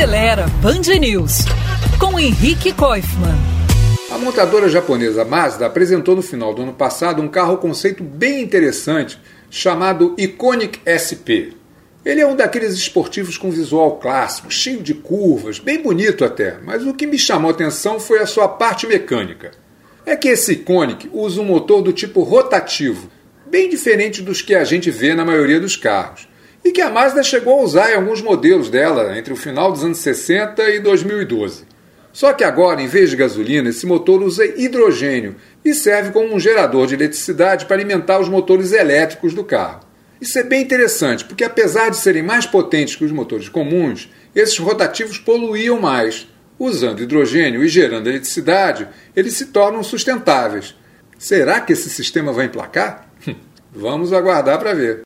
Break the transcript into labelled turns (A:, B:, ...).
A: Acelera Band News com Henrique Koifman.
B: A montadora japonesa Mazda apresentou no final do ano passado um carro conceito bem interessante chamado Iconic SP. Ele é um daqueles esportivos com visual clássico, cheio de curvas, bem bonito até, mas o que me chamou a atenção foi a sua parte mecânica. É que esse Iconic usa um motor do tipo rotativo, bem diferente dos que a gente vê na maioria dos carros, e que a Mazda chegou a usar em alguns modelos dela entre o final dos anos 60 e 2012. Só que agora, em vez de gasolina, esse motor usa hidrogênio e serve como um gerador de eletricidade para alimentar os motores elétricos do carro. Isso é bem interessante, porque apesar de serem mais potentes que os motores comuns, esses rotativos poluíam mais. Usando hidrogênio e gerando eletricidade, eles se tornam sustentáveis. Será que esse sistema vai emplacar? Vamos aguardar para ver.